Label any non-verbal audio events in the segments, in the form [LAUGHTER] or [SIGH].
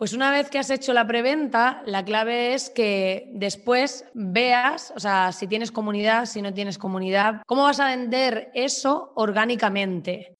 Pues una vez que has hecho la preventa, la clave es que después veas, o sea, si tienes comunidad, si no tienes comunidad, cómo vas a vender eso orgánicamente.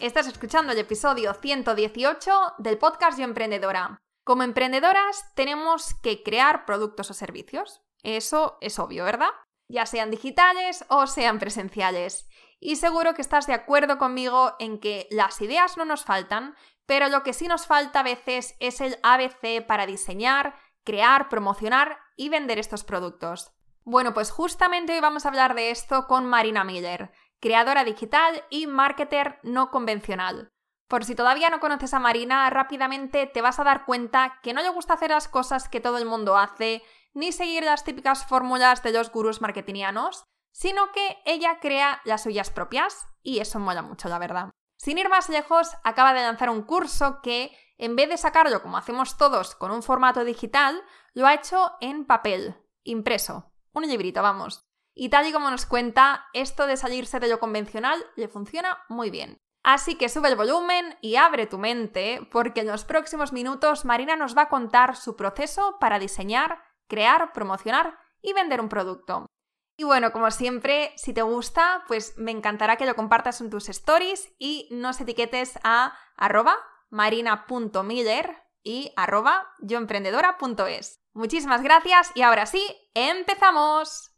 Estás escuchando el episodio 118 del podcast Yo Emprendedora. Como emprendedoras tenemos que crear productos o servicios. Eso es obvio, ¿verdad? Ya sean digitales o sean presenciales. Y seguro que estás de acuerdo conmigo en que las ideas no nos faltan, pero lo que sí nos falta a veces es el ABC para diseñar, crear, promocionar y vender estos productos. Bueno, pues justamente hoy vamos a hablar de esto con Marina Miller creadora digital y marketer no convencional. Por si todavía no conoces a Marina, rápidamente te vas a dar cuenta que no le gusta hacer las cosas que todo el mundo hace, ni seguir las típicas fórmulas de los gurús marketingianos, sino que ella crea las suyas propias, y eso mola mucho, la verdad. Sin ir más lejos, acaba de lanzar un curso que, en vez de sacarlo como hacemos todos con un formato digital, lo ha hecho en papel, impreso. Un librito, vamos. Y tal y como nos cuenta, esto de salirse de lo convencional le funciona muy bien. Así que sube el volumen y abre tu mente, porque en los próximos minutos Marina nos va a contar su proceso para diseñar, crear, promocionar y vender un producto. Y bueno, como siempre, si te gusta, pues me encantará que lo compartas en tus stories y nos etiquetes a arroba marina.miller y arroba yoemprendedora.es. Muchísimas gracias y ahora sí, empezamos.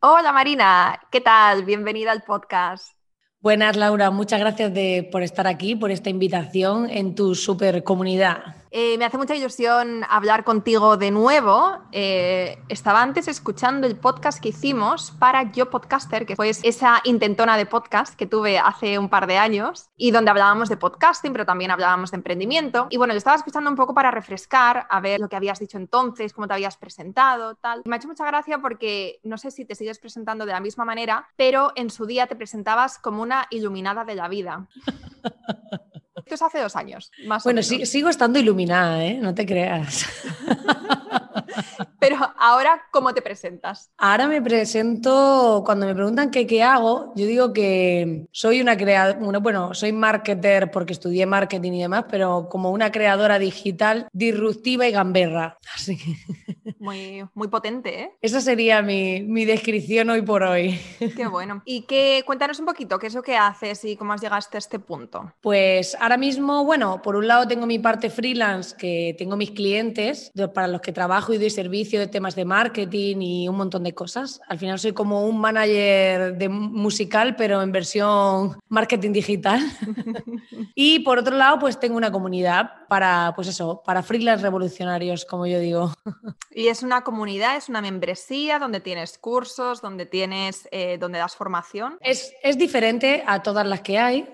Hola Marina, ¿qué tal? Bienvenida al podcast. Buenas Laura, muchas gracias por estar aquí, por esta invitación en tu super comunidad. Eh, me hace mucha ilusión hablar contigo de nuevo. Eh, estaba antes escuchando el podcast que hicimos para Yo Podcaster, que fue esa intentona de podcast que tuve hace un par de años y donde hablábamos de podcasting, pero también hablábamos de emprendimiento. Y bueno, yo estaba escuchando un poco para refrescar, a ver lo que habías dicho entonces, cómo te habías presentado, tal. me ha hecho mucha gracia porque no sé si te sigues presentando de la misma manera, pero en su día te presentabas como una iluminada de la vida. [LAUGHS] Esto es hace dos años, más bueno, o menos. sigo estando iluminada, ¿eh? No te creas. [LAUGHS] Pero ahora, ¿cómo te presentas? Ahora me presento, cuando me preguntan qué, qué hago, yo digo que soy una creadora, bueno, soy marketer porque estudié marketing y demás, pero como una creadora digital disruptiva y gamberra. Así [LAUGHS] Muy, muy potente, ¿eh? Esa sería mi, mi, descripción hoy por hoy. Qué bueno. [LAUGHS] Y que cuéntanos un poquito, ¿qué es lo que haces y cómo has llegado hasta este punto? Pues ahora mismo, bueno, por un lado tengo mi parte freelance, que tengo mis clientes para los que trabajo y doy servicio de temas de marketing y un montón de cosas. Al final soy como un manager de musical, pero en versión marketing digital. [LAUGHS] y por otro lado, pues tengo una comunidad para, pues eso, para freelance revolucionarios, como yo digo. [LAUGHS] y es una comunidad, es una membresía donde tienes cursos, donde tienes, eh, donde das formación. Es, es, diferente a todas las que hay.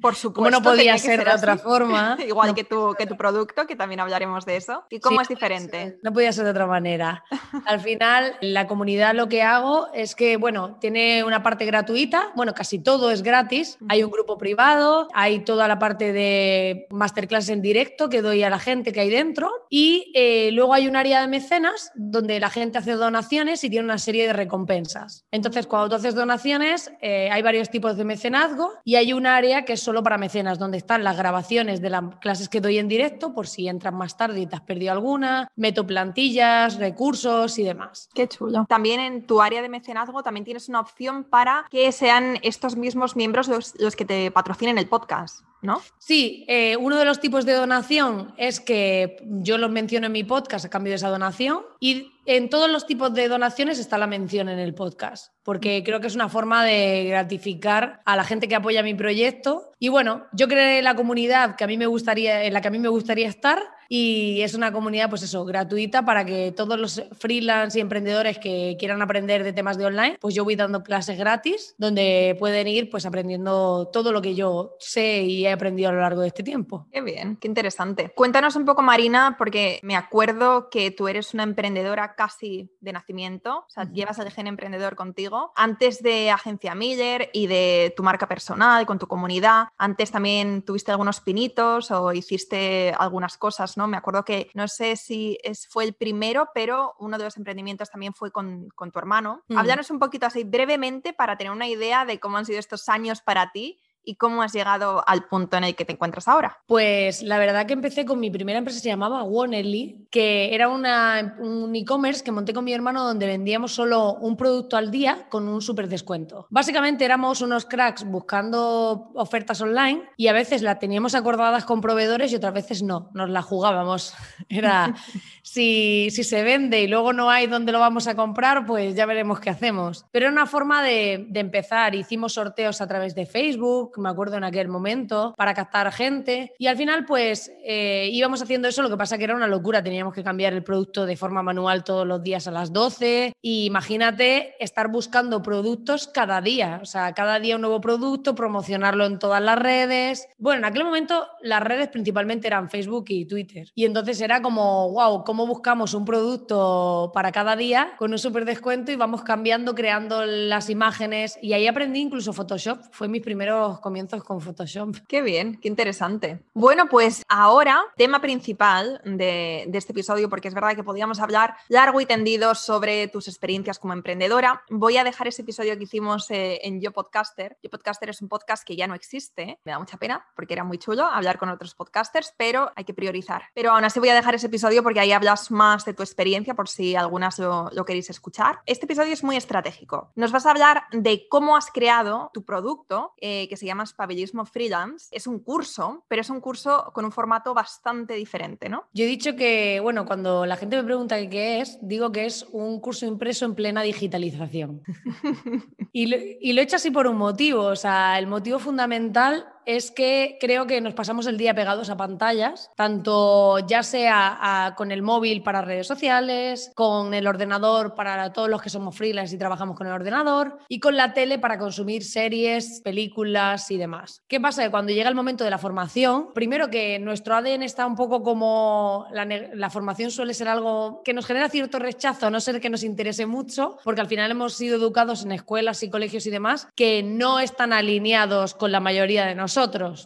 Por [LAUGHS] supuesto. No podía ser, de otra forma. [LAUGHS] Igual que, tu, que tu producto, que también hablaremos de eso. ¿Y cómo es diferente? No podía ser de otra manera. Al final, la comunidad lo que hago es que, bueno, tiene una parte gratuita, bueno, casi todo es gratis. Hay un grupo privado, hay toda la parte de masterclass en directo que doy a la gente que hay dentro y eh, luego hay un área de mecenas donde la gente hace donaciones y tiene una serie de recompensas. Entonces, cuando tú haces donaciones, eh, hay varios tipos de mecenazgo y hay un área que es solo para mecenas, donde están las grabaciones de las clases que doy en directo, por si entras más tarde y te has perdido alguna, meto plantillas, recursos y demás. Qué chulo. También en tu área de mecenazgo también tienes una opción para que sean estos mismos miembros los, los que te patrocinen el podcast. ¿no? Sí, eh, uno de los tipos de donación es que yo los menciono en mi podcast a cambio de esa donación y en todos los tipos de donaciones está la mención en el podcast, porque creo que es una forma de gratificar a la gente que apoya mi proyecto. Y bueno, yo creé la comunidad que a mí me gustaría, en la que a mí me gustaría estar y es una comunidad, pues eso, gratuita para que todos los freelance y emprendedores que quieran aprender de temas de online, pues yo voy dando clases gratis donde pueden ir pues aprendiendo todo lo que yo sé y he aprendido a lo largo de este tiempo. Qué bien, qué interesante. Cuéntanos un poco, Marina, porque me acuerdo que tú eres una emprendedora casi de nacimiento, o sea, llevas el gen emprendedor contigo, antes de Agencia Miller y de tu marca personal con tu comunidad, antes también tuviste algunos pinitos o hiciste algunas cosas, me acuerdo que no sé si es, fue el primero, pero uno de los emprendimientos también fue con, tu hermano. Mm. Háblanos un poquito así brevemente para tener una idea de cómo han sido estos años para ti ¿Y cómo has llegado al punto en el que te encuentras ahora? Pues la verdad que empecé con mi primera empresa, se llamaba Wonely, que era una, un e-commerce que monté con mi hermano donde vendíamos solo un producto al día con un súper descuento. Básicamente éramos unos cracks buscando ofertas online y a veces las teníamos acordadas con proveedores y otras veces no, nos la jugábamos. [LAUGHS] Era [LAUGHS] si, si se vende y luego no hay donde lo vamos a comprar, pues ya veremos qué hacemos. Pero era una forma de, de empezar. Hicimos sorteos a través de Facebook me acuerdo en aquel momento, para captar gente. Y al final, pues eh, íbamos haciendo eso, lo que pasa que era una locura, teníamos que cambiar el producto de forma manual todos los días a las 12. Y imagínate estar buscando productos cada día, o sea, cada día un nuevo producto, promocionarlo en todas las redes. Bueno, en aquel momento las redes principalmente eran Facebook y Twitter. Y entonces era como, wow, ¿cómo buscamos un producto para cada día con un súper descuento y vamos cambiando, creando las imágenes? Y ahí aprendí incluso Photoshop, fue mis primeros comienzos con Photoshop. Qué bien, qué interesante. Bueno, pues ahora, tema principal de, este episodio, porque es verdad que podíamos hablar largo y tendido sobre tus experiencias como emprendedora. Voy a dejar ese episodio que hicimos eh, en Yo Podcaster. Yo Podcaster es un podcast que ya no existe. Me da mucha pena porque era muy chulo hablar con otros podcasters, pero hay que priorizar. Pero aún así voy a dejar ese episodio porque ahí hablas más de tu experiencia por si algunas lo, lo queréis escuchar. Este episodio es muy estratégico. Nos vas a hablar de cómo has creado tu producto, eh, que se llama Espabilismo Freelance. Es un curso, pero es un curso con un formato bastante diferente, ¿no? Yo he dicho que, bueno, cuando la gente me pregunta qué es, digo que es un curso impreso en plena digitalización. [LAUGHS] y, lo, y lo he hecho así por un motivo, o sea, el motivo fundamental es que creo que nos pasamos el día pegados a pantallas, tanto ya sea con el móvil para redes sociales, con el ordenador para todos los que somos freelance y trabajamos con el ordenador, y con la tele para consumir series, películas y demás. ¿Qué pasa? Que cuando llega el momento de la formación, primero que nuestro ADN está un poco como la, la formación suele ser algo que nos genera cierto rechazo, a no ser que nos interese mucho, porque al final hemos sido educados en escuelas y colegios y demás que no están alineados con la mayoría de nosotros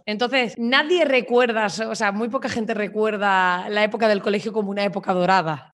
entonces, nadie recuerda, o sea, muy poca gente recuerda la época del colegio como una época dorada.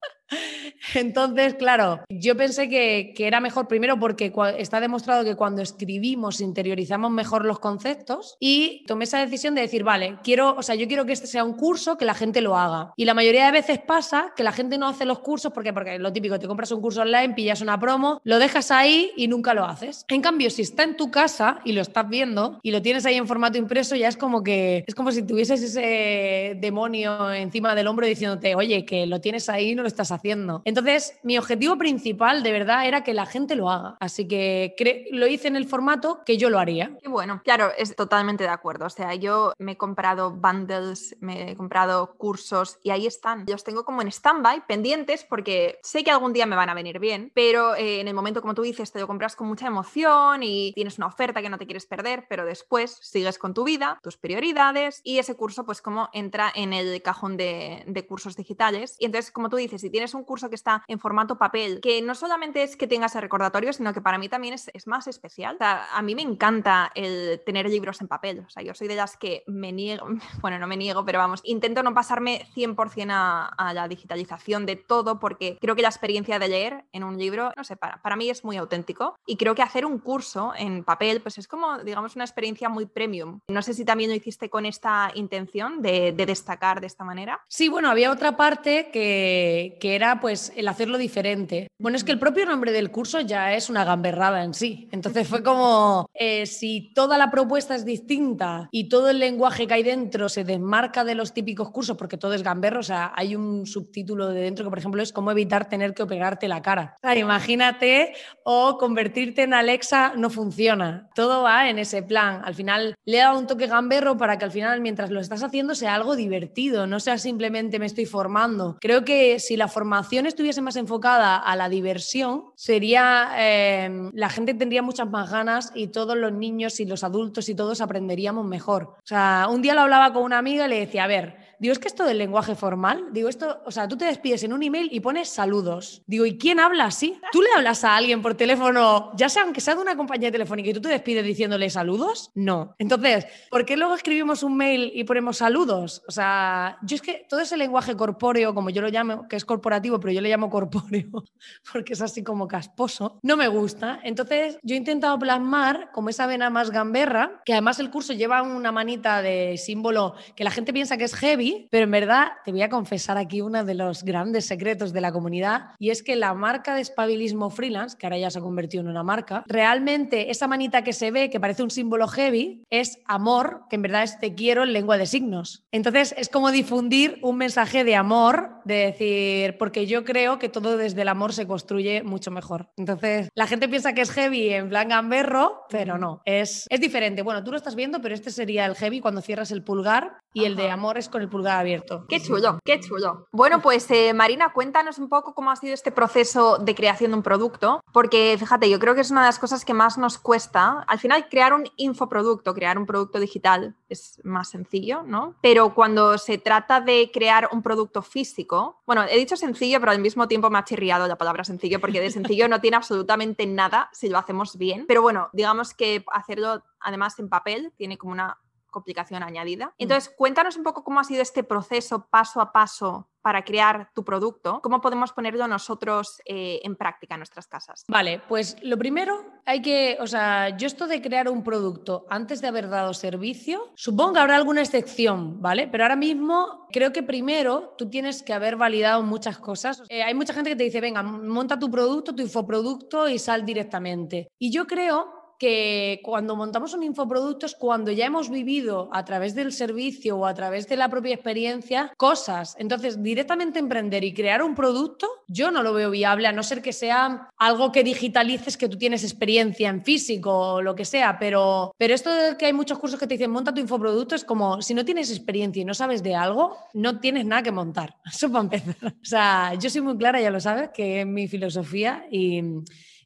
[LAUGHS] Entonces, claro, yo pensé que, era mejor primero porque está demostrado que cuando escribimos interiorizamos mejor los conceptos y tomé esa decisión de decir, vale, quiero, o sea, yo quiero que este sea un curso que la gente lo haga. Y la mayoría de veces pasa que la gente no hace los cursos porque porque lo típico, te compras un curso online, pillas una promo, lo dejas ahí y nunca lo haces. En cambio, si está en tu casa y lo estás viendo y lo tienes ahí en formato impreso, ya es como que es como si tuvieses ese demonio encima del hombro diciéndote, "Oye, que lo tienes ahí y no lo estás haciendo." Entonces, mi objetivo principal de verdad era que la gente lo haga. Así que lo hice en el formato que yo lo haría. Qué bueno, claro, es totalmente de acuerdo. O sea, yo me he comprado bundles, me he comprado cursos y ahí están. Los tengo como en stand-by, pendientes, porque sé que algún día me van a venir bien, pero eh, en el momento, como tú dices, te lo compras con mucha emoción y tienes una oferta que no te quieres perder, pero después sigues con tu vida, tus prioridades y ese curso, pues como entra en el cajón de, de cursos digitales. Y entonces, como tú dices, si tienes un curso que está en formato papel, que no solamente es que tengas el recordatorio, sino que para mí también es, más especial. a mí me encanta el tener libros en papel. O sea, yo soy de las que me niego, [LAUGHS] bueno, no me niego, pero vamos, intento no pasarme 100% a, a la digitalización de todo porque creo que la experiencia de leer en un libro, no sé, para, para mí es muy auténtico y creo que hacer un curso en papel, pues es como, digamos, una experiencia muy premium. No sé si también lo hiciste con esta intención de, de destacar de esta manera. Sí, bueno, había otra parte que, que era pues el hacerlo diferente. Bueno, es que el propio nombre del curso ya es una gamberrada en sí. Entonces fue como, eh, si toda la propuesta es distinta y todo el lenguaje que hay dentro se desmarca de los típicos cursos, porque todo es gamberro, o sea, hay un subtítulo de dentro que, por ejemplo, es cómo evitar tener que operarte la cara. O sea, imagínate, o convertirte en Alexa no funciona. Todo va en ese plan. Al final le he dado un toque gamberro para que al final, mientras lo estás haciendo, sea algo divertido, no sea simplemente me estoy formando. Creo que si la formación estuviese más enfocada a la diversión, sería eh, la gente tendría muchas más ganas y todos los niños y los adultos y todos aprenderíamos mejor. O sea, un día lo hablaba con una amiga y le decía, a ver, Digo, es que esto del lenguaje formal, digo, esto, o sea, tú te despides en un email y pones saludos. Digo, ¿y quién habla así? ¿Tú le hablas a alguien por teléfono, ya sea aunque sea de una compañía telefónica y tú te despides diciéndole saludos? No. Entonces, ¿por qué luego escribimos un mail y ponemos saludos? O sea, yo es que todo ese lenguaje corpóreo, como yo lo llamo, que es corporativo, pero yo le llamo corpóreo [LAUGHS] porque es así como casposo, no me gusta. Entonces, yo he intentado plasmar como esa vena más gamberra, que además el curso lleva una manita de símbolo que la gente piensa que es heavy pero en verdad te voy a confesar aquí uno de los grandes secretos de la comunidad y es que la marca de espabilismo freelance, que ahora ya se ha convertido en una marca, realmente esa manita que se ve, que parece un símbolo heavy, es amor, que en verdad es te quiero en lengua de signos. Entonces es como difundir un mensaje de amor, de decir, porque yo creo que todo desde el amor se construye mucho mejor. Entonces la gente piensa que es heavy en plan gamberro, pero no, es, es diferente. Bueno, tú lo estás viendo, pero este sería el heavy cuando cierras el pulgar y el de amor es con el pulgar abierto. Qué chulo, qué chulo. Bueno, pues eh, Marina, cuéntanos un poco cómo ha sido este proceso de creación de un producto, porque fíjate, yo creo que es una de las cosas que más nos cuesta. Al final, crear un infoproducto, crear un producto digital es más sencillo, ¿no? Pero cuando se trata de crear un producto físico, bueno, he dicho sencillo, pero al mismo tiempo me ha chirriado la palabra sencillo, porque de sencillo no tiene absolutamente nada si lo hacemos bien. Pero bueno, digamos que hacerlo además en papel tiene como una complicación añadida. Mm. Entonces, cuéntanos un poco cómo ha sido este proceso paso a paso para crear tu producto, cómo podemos ponerlo nosotros eh, en práctica en nuestras casas. Vale, pues lo primero hay que, o sea, yo esto de crear un producto antes de haber dado servicio, supongo que habrá alguna excepción, ¿vale? Pero ahora mismo creo que primero tú tienes que haber validado muchas cosas. Eh, hay mucha gente que te dice, venga, monta tu producto, tu infoproducto y sal directamente. Y yo creo que cuando montamos un infoproducto es cuando ya hemos vivido a través del servicio o a través de la propia experiencia cosas. Entonces, directamente emprender y crear un producto, yo no lo veo viable, a no ser que sea algo que digitalices, que tú tienes experiencia en físico o lo que sea, pero, pero esto de que hay muchos cursos que te dicen monta tu infoproducto es como si no tienes experiencia y no sabes de algo, no tienes nada que montar. [LAUGHS] Eso para empezar. O sea, yo soy muy clara, ya lo sabes, que es mi filosofía y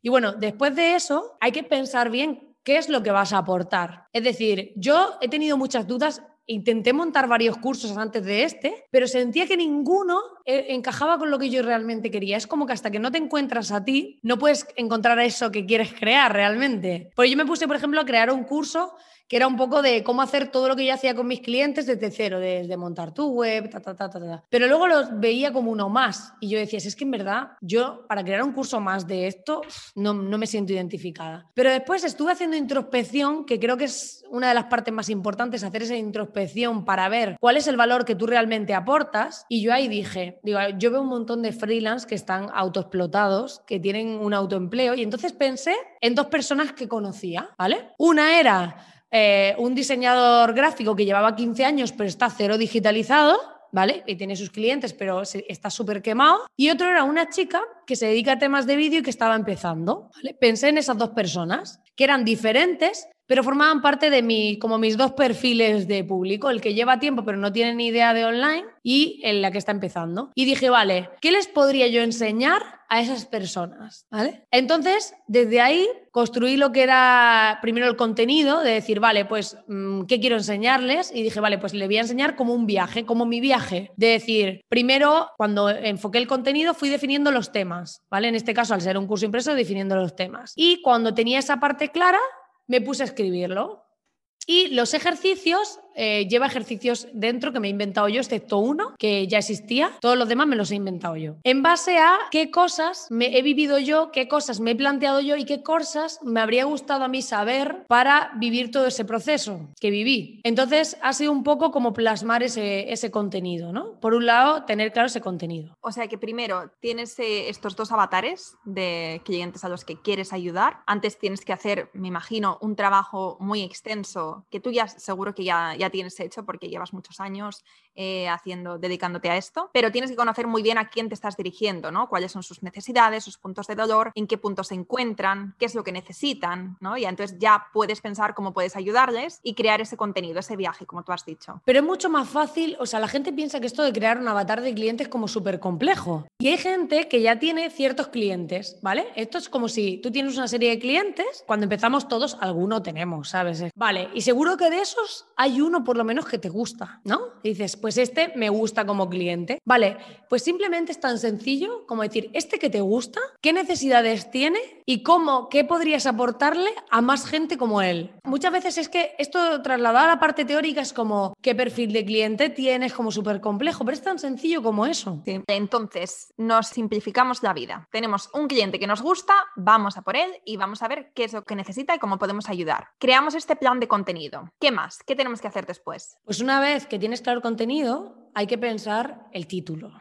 y bueno, después de eso hay que pensar bien qué es lo que vas a aportar. Es decir, yo he tenido muchas dudas intenté montar varios cursos antes de este, pero sentía que ninguno eh, encajaba con lo que yo realmente quería. Es como que hasta que no te encuentras a ti, no puedes encontrar eso que quieres crear realmente. Pues yo me puse, por ejemplo, a crear un curso que era un poco de cómo hacer todo lo que yo hacía con mis clientes desde cero, desde montar tu web, ta, ta, ta, ta, ta. Pero luego los veía como uno más y yo decía, es que en verdad yo para crear un curso más de esto no, no me siento identificada. Pero después estuve haciendo introspección, que creo que es una de las partes más importantes, hacer esa introspección para ver cuál es el valor que tú realmente aportas. Y yo ahí dije, digo, yo veo un montón de freelance que están autoexplotados, que tienen un autoempleo y entonces pensé en dos personas que conocía, ¿vale? Una era eh, un diseñador gráfico que llevaba 15 años pero está cero digitalizado, ¿vale? Y tiene sus clientes pero está súper quemado. Y otro era una chica que se dedica a temas de vídeo y que estaba empezando, Pensé en esas dos personas, que eran diferentes, pero formaban parte de mi, como mis dos perfiles de público, el que lleva tiempo pero no tiene ni idea de online y en la que está empezando. Y dije, vale, ¿qué les podría yo enseñar a esas personas? ¿Vale? Entonces, desde ahí construí lo que era primero el contenido, de decir, vale, pues, mm, ¿qué quiero enseñarles? Y dije, vale, pues le voy a enseñar como un viaje, como mi viaje. De decir, primero, cuando enfoqué el contenido, fui definiendo los temas, ¿vale? En este caso, al ser un curso impreso, definiendo los temas. Y cuando tenía esa parte clara, me puse a escribirlo. Y los ejercicios eh, lleva ejercicios dentro que me he inventado yo, excepto uno que ya existía. Todos los demás me los he inventado yo. En base a qué cosas me he vivido yo, qué cosas me he planteado yo y qué cosas me habría gustado a mí saber para vivir todo ese proceso que viví. Entonces ha sido un poco como plasmar ese, ese contenido, ¿no? Por un lado, tener claro ese contenido. O sea que primero tienes eh, estos dos avatares de clientes a los que quieres ayudar. Antes tienes que hacer, me imagino, un trabajo muy extenso que tú ya seguro que ya, ya tienes hecho porque llevas muchos años eh, haciendo, dedicándote a esto, pero tienes que conocer muy bien a quién te estás dirigiendo, ¿no? Cuáles son sus necesidades, sus puntos de dolor, en qué puntos se encuentran, qué es lo que necesitan, ¿no? Y entonces ya puedes pensar cómo puedes ayudarles y crear ese contenido, ese viaje, como tú has dicho. Pero es mucho más fácil, o sea, la gente piensa que esto de crear un avatar de clientes es como súper complejo. Y hay gente que ya tiene ciertos clientes, ¿vale? Esto es como si tú tienes una serie de clientes, cuando empezamos todos, alguno tenemos, ¿sabes? Vale, y seguro que de esos hay uno por lo menos que te gusta, ¿no? Y dices, pues este me gusta como cliente. Vale, pues simplemente es tan sencillo como decir, este que te gusta, qué necesidades tiene y cómo, qué podrías aportarle a más gente como él. Muchas veces es que esto trasladado a la parte teórica es como, qué perfil de cliente tienes, como súper complejo, pero es tan sencillo como eso. Entonces, nos simplificamos la vida. Tenemos un cliente que nos gusta, vamos a por él y vamos a ver qué es lo que necesita y cómo podemos ayudar. Creamos este plan de contenido. ¿Qué más? ¿Qué tenemos que hacer después? Pues una vez que tienes claro el contenido, hay que pensar el título.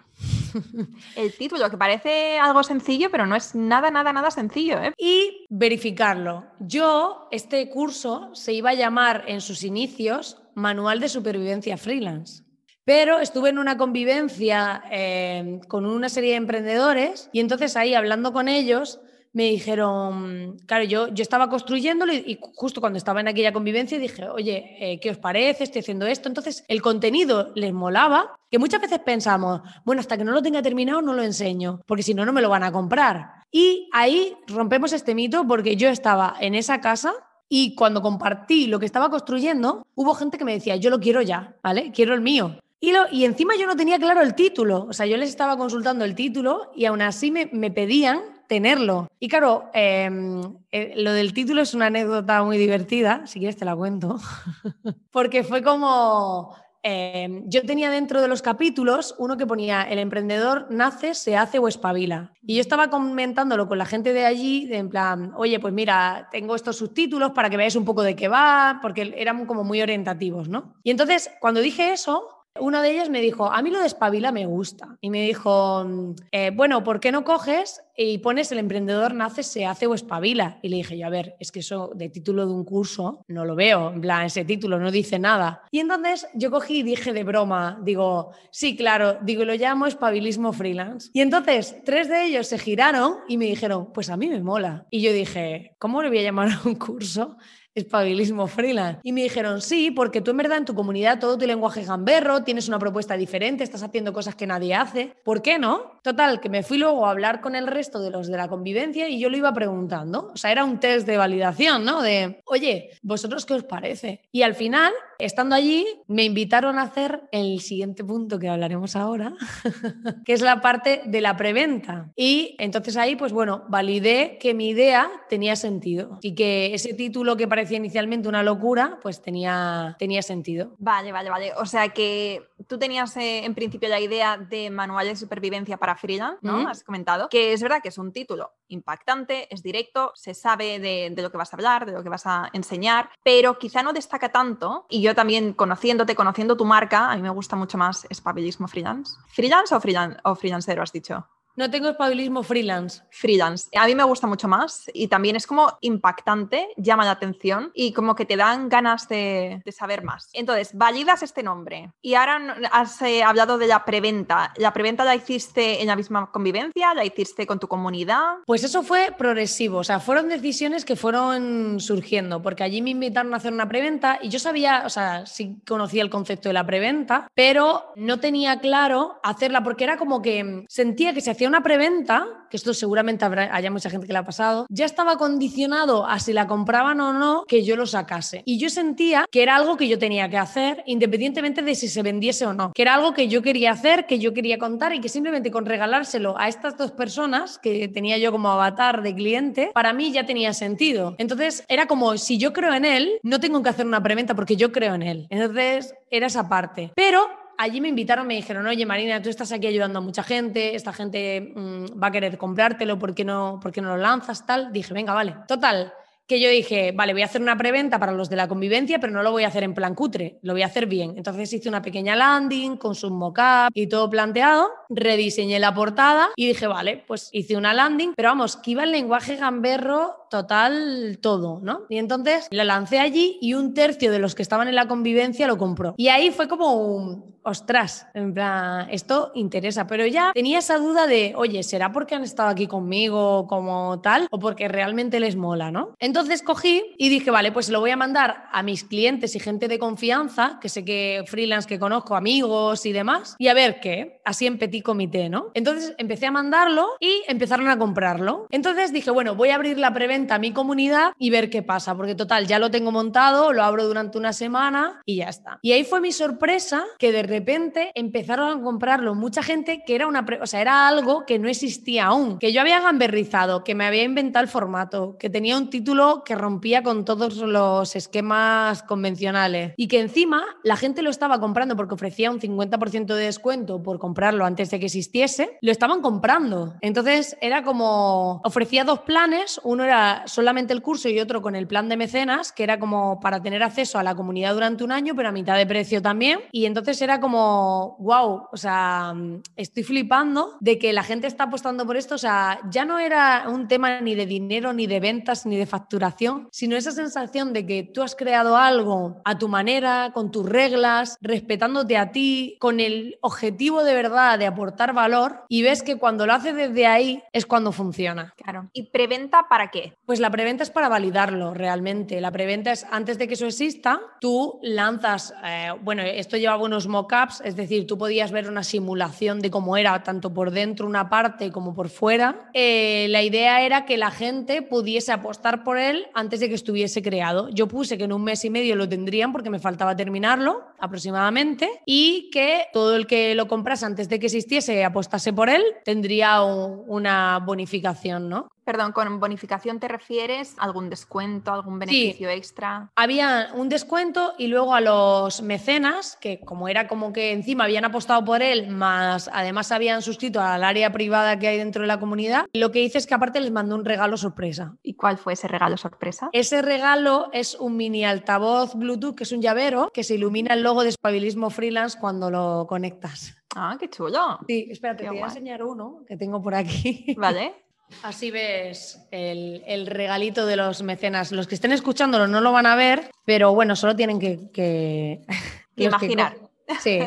[LAUGHS] El título, que parece algo sencillo, pero no es nada, nada, nada sencillo. ¿eh? Y verificarlo. Yo, este curso se iba a llamar en sus inicios Manual de Supervivencia Freelance. Pero estuve en una convivencia eh, con una serie de emprendedores y entonces ahí hablando con ellos me dijeron, claro, yo, yo estaba construyéndolo y, justo cuando estaba en aquella convivencia dije, oye, eh, ¿qué os parece? Estoy haciendo esto. Entonces el contenido les molaba, que muchas veces pensamos, bueno, hasta que no lo tenga terminado no lo enseño, porque si no, no me lo van a comprar. Y ahí rompemos este mito porque yo estaba en esa casa y cuando compartí lo que estaba construyendo, hubo gente que me decía, yo lo quiero ya, ¿vale? Quiero el mío. Y, lo, y encima yo no tenía claro el título, o sea, yo les estaba consultando el título y aún así me, me pedían tenerlo. Y claro, em, eh, lo del título es una anécdota muy divertida, si quieres te la cuento, [LAUGHS] porque fue como... Em, yo tenía dentro de los capítulos uno que ponía el emprendedor nace, se hace o espabila. Y yo estaba comentándolo con la gente de allí, de en plan, oye, pues mira, tengo estos subtítulos para que veáis un poco de qué va, porque eran como muy orientativos, ¿no? Y entonces, cuando dije eso, una de ellas me dijo, a mí lo de espabila me gusta. Y me dijo, eh, bueno, ¿por qué no coges y pones el emprendedor nace, se hace o espabila? Y le dije yo, a ver, es que eso de título de un curso no lo veo, en plan, ese título no dice nada. Y entonces yo cogí y dije de broma, digo, sí, claro, digo, lo llamo espabilismo freelance. Y entonces tres de ellos se giraron y me dijeron, pues a mí me mola. Y yo dije, ¿cómo le voy a llamar un curso? Espabilismo freelance. Y me dijeron, sí, porque tú en verdad en tu comunidad todo tu lenguaje gamberro, tienes una propuesta diferente, estás haciendo cosas que nadie hace. ¿Por qué no? Total, que me fui luego a hablar con el resto de los de la convivencia y yo lo iba preguntando. O sea, era un test de validación, ¿no? De, oye, ¿vosotros qué os parece? Y al final, estando allí, me invitaron a hacer el siguiente punto que hablaremos ahora, [LAUGHS] que es la parte de la preventa. Y entonces ahí, pues bueno, validé que mi idea tenía sentido y que ese título que parecía inicialmente una locura, pues tenía, tenía sentido. Vale, vale, vale. O sea que tú tenías eh, en principio la idea de manual de supervivencia para freelance, ¿no? Has comentado. Que es verdad que es un título impactante, es directo, se sabe de, de, lo que vas a hablar, de lo que vas a enseñar, pero quizá no destaca tanto. Y yo también, conociéndote, conociendo tu marca, a mí me gusta mucho más espabilismo freelance. ¿Freelance o, freelance, o freelancero has dicho? No tengo espabilismo freelance. Freelance. A mí me gusta mucho más y también es como impactante, llama la atención y como que te dan ganas de, de saber más. Entonces, validas este nombre y ahora has eh, hablado de la preventa. ¿La preventa la hiciste en la misma convivencia? ¿La hiciste con tu comunidad? Pues eso fue progresivo, o sea, fueron decisiones que fueron surgiendo, porque allí me invitaron a hacer una preventa y yo sabía, o sea, sí conocía el concepto de la preventa, pero no tenía claro hacerla porque era como que sentía que se hacía una preventa, que esto seguramente habrá, haya mucha gente que le ha pasado, ya estaba condicionado a si la compraban o no que yo lo sacase. Y yo sentía que era algo que yo tenía que hacer, independientemente de si se vendiese o no, que era algo que yo quería hacer, que yo quería contar y que simplemente con regalárselo a estas dos personas que tenía yo como avatar de cliente, para mí ya tenía sentido. Entonces era como, si yo creo en él, no tengo que hacer una preventa porque yo creo en él. Entonces era esa parte. Pero allí me invitaron, me dijeron, oye Marina, tú estás aquí ayudando a mucha gente, esta gente mm, va a querer comprártelo, ¿por qué, no, ¿por qué no lo lanzas? Tal. Dije, venga, vale. Total, que yo dije, vale, voy a hacer una preventa para los de la convivencia, pero no lo voy a hacer en plan cutre, lo voy a hacer bien. Entonces hice una pequeña landing con su mockup y todo planteado, rediseñé la portada y dije, vale, pues hice una landing, pero vamos, que iba el lenguaje gamberro total todo, ¿no? Y entonces la lancé allí y un tercio de los que estaban en la convivencia lo compró. Y ahí fue como un, ostras, en plan, esto interesa, pero ya tenía esa duda de, oye, ¿será porque han estado aquí conmigo como tal o porque realmente les mola, ¿no? Entonces cogí y dije, vale, pues lo voy a mandar a mis clientes y gente de confianza, que sé que freelance que conozco, amigos y demás, y a ver qué, así en petit comité, ¿no? Entonces empecé a mandarlo y empezaron a comprarlo. Entonces dije, bueno, voy a abrir la preventa a mi comunidad y ver qué pasa, porque total, ya lo tengo montado, lo abro durante una semana y ya está. Y ahí fue mi sorpresa que de repente empezaron a comprarlo mucha gente que era una, o sea, era algo que no existía aún, que yo había gamberrizado, que me había inventado el formato, que tenía un título que rompía con todos los esquemas convencionales y que encima la gente lo estaba comprando porque ofrecía un 50% de descuento por comprarlo antes de que existiese, lo estaban comprando. Entonces era como ofrecía dos planes, uno era solamente el curso y otro con el plan de mecenas, que era como para tener acceso a la comunidad durante un año, pero a mitad de precio también. Y entonces era como, wow, o sea, estoy flipando de que la gente está apostando por esto. O sea, ya no era un tema ni de dinero, ni de ventas, ni de facturación, sino esa sensación de que tú has creado algo a tu manera, con tus reglas, respetándote a ti, con el objetivo de verdad de aportar valor y ves que cuando lo haces desde ahí es cuando funciona. Claro. ¿Y preventa para qué? Pues la preventa es para validarlo realmente. La preventa es antes de que eso exista, tú lanzas, eh, bueno, esto lleva buenos mock es decir, tú podías ver una simulación de cómo era tanto por dentro una parte como por fuera. Eh, la idea era que la gente pudiese apostar por él antes de que estuviese creado. Yo puse que en un mes y medio lo tendrían porque me faltaba terminarlo aproximadamente y que todo el que lo comprase antes de que existiese apostase por él tendría una bonificación, ¿no? Perdón, con bonificación te refieres a algún descuento, algún beneficio extra. Había un descuento y luego a los mecenas, que como era como que encima habían apostado por él, más además habían suscrito al área privada que hay dentro de la comunidad, lo que hice es que aparte les mandó un regalo sorpresa. ¿Y cuál fue ese regalo sorpresa? Ese regalo es un mini altavoz Bluetooth, que es un llavero, que se ilumina el logo de Espabilismo Freelance cuando lo conectas. Ah, qué chulo. Sí, espérate, te voy a enseñar uno que tengo por aquí. Vale. [LAUGHS] Así ves el, regalito de los mecenas. Los que estén escuchándolo no lo van a ver, pero bueno, solo tienen que, [LAUGHS] imaginar. sí,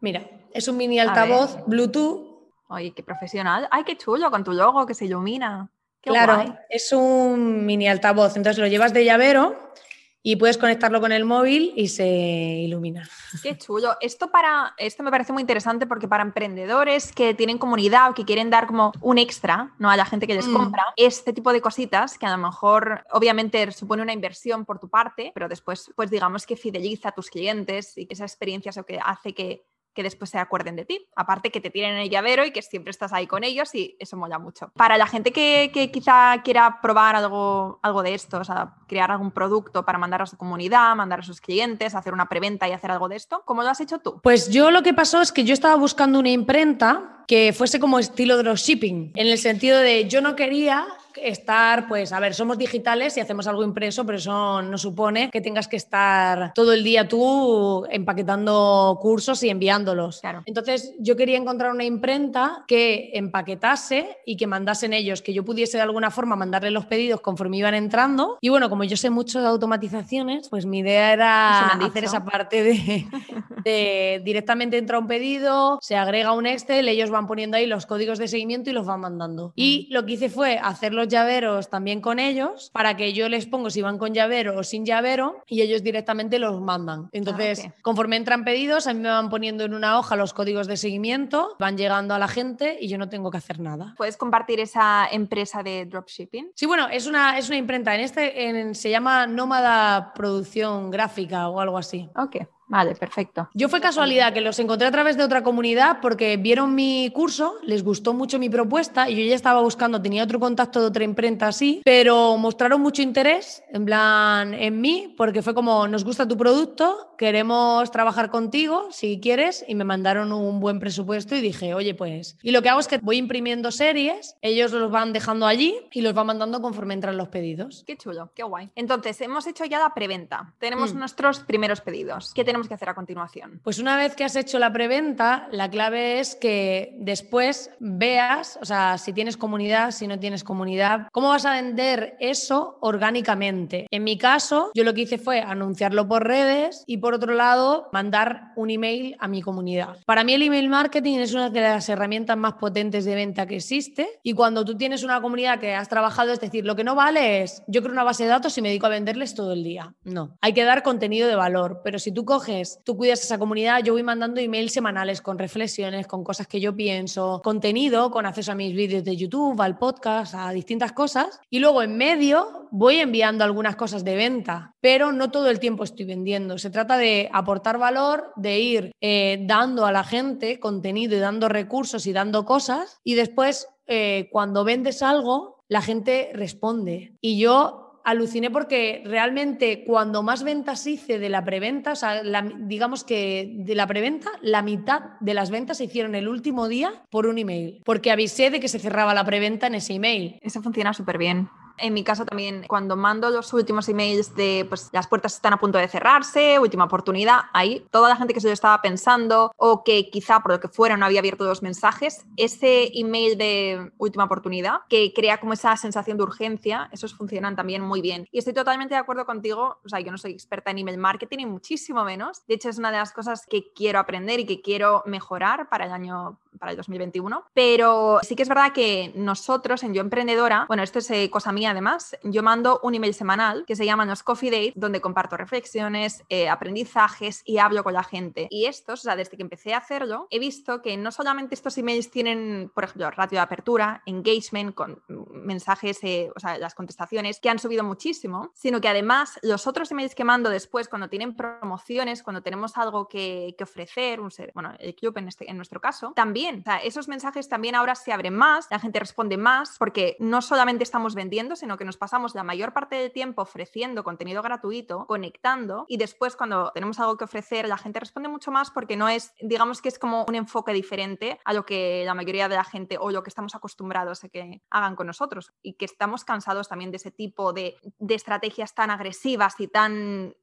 mira, es un mini altavoz Bluetooth. Ay, qué profesional. Ay, qué chulo con tu logo que se ilumina. claro, es un mini altavoz. Entonces lo llevas de llavero y puedes conectarlo con el móvil y se ilumina. Qué chulo. Esto para esto me parece muy interesante porque para emprendedores que tienen comunidad o que quieren dar como un extra, ¿no? a la gente que les mm. compra, este tipo de cositas que a lo mejor obviamente supone una inversión por tu parte, pero después pues digamos que fideliza a tus clientes y que esa experiencia es lo que hace que que después se acuerden de ti. Aparte que te tienen el llavero y que siempre estás ahí con ellos y eso mola mucho. Para la gente que, quizá quiera probar algo, algo de esto, o sea, crear algún producto para mandar a su comunidad, mandar a sus clientes, hacer una preventa y hacer algo de esto, ¿cómo lo has hecho tú? Pues yo lo que pasó es que yo estaba buscando una imprenta que fuese como estilo dropshipping, en el sentido de yo no quería estar, pues, a ver, somos digitales y hacemos algo impreso, pero eso no supone que tengas que estar todo el día tú empaquetando cursos y enviándolos. Claro. Entonces, yo quería encontrar una imprenta que empaquetase y que mandasen ellos, que yo pudiese de alguna forma mandarle los pedidos conforme iban entrando. Y bueno, como yo sé mucho de automatizaciones, pues mi idea era hacer esa parte de, [LAUGHS] de directamente entra un pedido, se agrega un Excel, ellos van poniendo ahí los códigos de seguimiento y los van mandando. Y lo que hice fue hacerlo los llaveros también con ellos para que yo les pongo si van con llavero o sin llavero y ellos directamente los mandan. Entonces, Ah, ok. conforme entran pedidos, a mí me van poniendo en una hoja los códigos de seguimiento, van llegando a la gente y yo no tengo que hacer nada. ¿Puedes compartir esa empresa de dropshipping? Sí, bueno, es una, es una imprenta. En este en- se llama Nómada Producción Gráfica o algo así. Ok, vale, perfecto. Yo fue casualidad que los encontré a través de otra comunidad porque vieron mi curso, les gustó mucho mi propuesta y yo ya estaba buscando, tenía otro contacto de otra imprenta así, pero mostraron mucho interés en plan en mí porque fue como nos gusta tu producto, queremos trabajar contigo si quieres y me mandaron un buen presupuesto y dije, oye pues, y lo que hago es que voy imprimiendo series, ellos los van dejando allí y los van mandando conforme entran los pedidos. Qué chulo, qué guay. Entonces, hemos hecho ya la preventa. Tenemos Mm. nuestros primeros pedidos. ¿Qué tenemos que hacer a continuación? Pues una vez que has hecho la preventa, la clave es que después veas, o sea, si tienes comunidad, si no tienes comunidad, cómo vas a vender eso orgánicamente. En mi caso, yo lo que hice fue anunciarlo por redes y por otro lado, mandar un email a mi comunidad. Para mí el email marketing es una de las herramientas más potentes de venta que existe y cuando tú tienes una comunidad que has trabajado, es decir, lo que no vale es, yo creo una base de datos y me dedico a venderles todo el día. No, hay que dar contenido de valor, pero si tú coges, tú cuidas esa comunidad, yo voy mandando emails semanales con reflexiones, con cosas que yo pienso, contenido, con acceso a mis vídeos de YouTube, al podcast, a distintas cosas y luego en medio voy enviando algunas cosas de venta, pero no todo el tiempo estoy vendiendo. Se trata de aportar valor, de ir eh, dando a la gente contenido y dando recursos y dando cosas y después eh, cuando vendes algo, la gente responde. Y yo aluciné porque realmente cuando más ventas hice de la preventa, o sea, digamos que de la preventa, la mitad de las ventas se hicieron el último día por un email, porque avisé de que se cerraba la preventa en ese email. Eso funciona súper bien. En mi caso también, cuando mando los últimos emails de pues las puertas están a punto de cerrarse, última oportunidad, ahí toda la gente que se lo estaba pensando o que quizá por lo que fuera no había abierto los mensajes, ese email de última oportunidad que crea como esa sensación de urgencia, esos funcionan también muy bien. Y estoy totalmente de acuerdo contigo, o sea, yo no soy experta en email marketing y muchísimo menos. De hecho, es una de las cosas que quiero aprender y que quiero mejorar para el año para el 2021, pero sí que es verdad que nosotros en Yo Emprendedora, bueno, esto es eh, cosa mía además, yo mando un email semanal que se llama los Coffee Date, donde comparto reflexiones, eh, aprendizajes y hablo con la gente. Y estos, o sea, desde que empecé a hacerlo, he visto que no solamente estos emails tienen, por ejemplo, ratio de apertura, engagement, con mensajes, eh, o sea, las contestaciones que han subido muchísimo, sino que además los otros emails que mando después, cuando tienen promociones, cuando tenemos algo que, que ofrecer, bueno, el club en, este, en nuestro caso, también, esos mensajes también ahora se abren más, la gente responde más, porque no solamente estamos vendiendo, sino que nos pasamos la mayor parte del tiempo ofreciendo contenido gratuito, conectando, y después cuando tenemos algo que ofrecer, la gente responde mucho más porque no es, digamos que es como un enfoque diferente a lo que la mayoría de la gente o lo que estamos acostumbrados a que hagan con nosotros y que estamos cansados también de ese tipo de, de estrategias tan agresivas y tan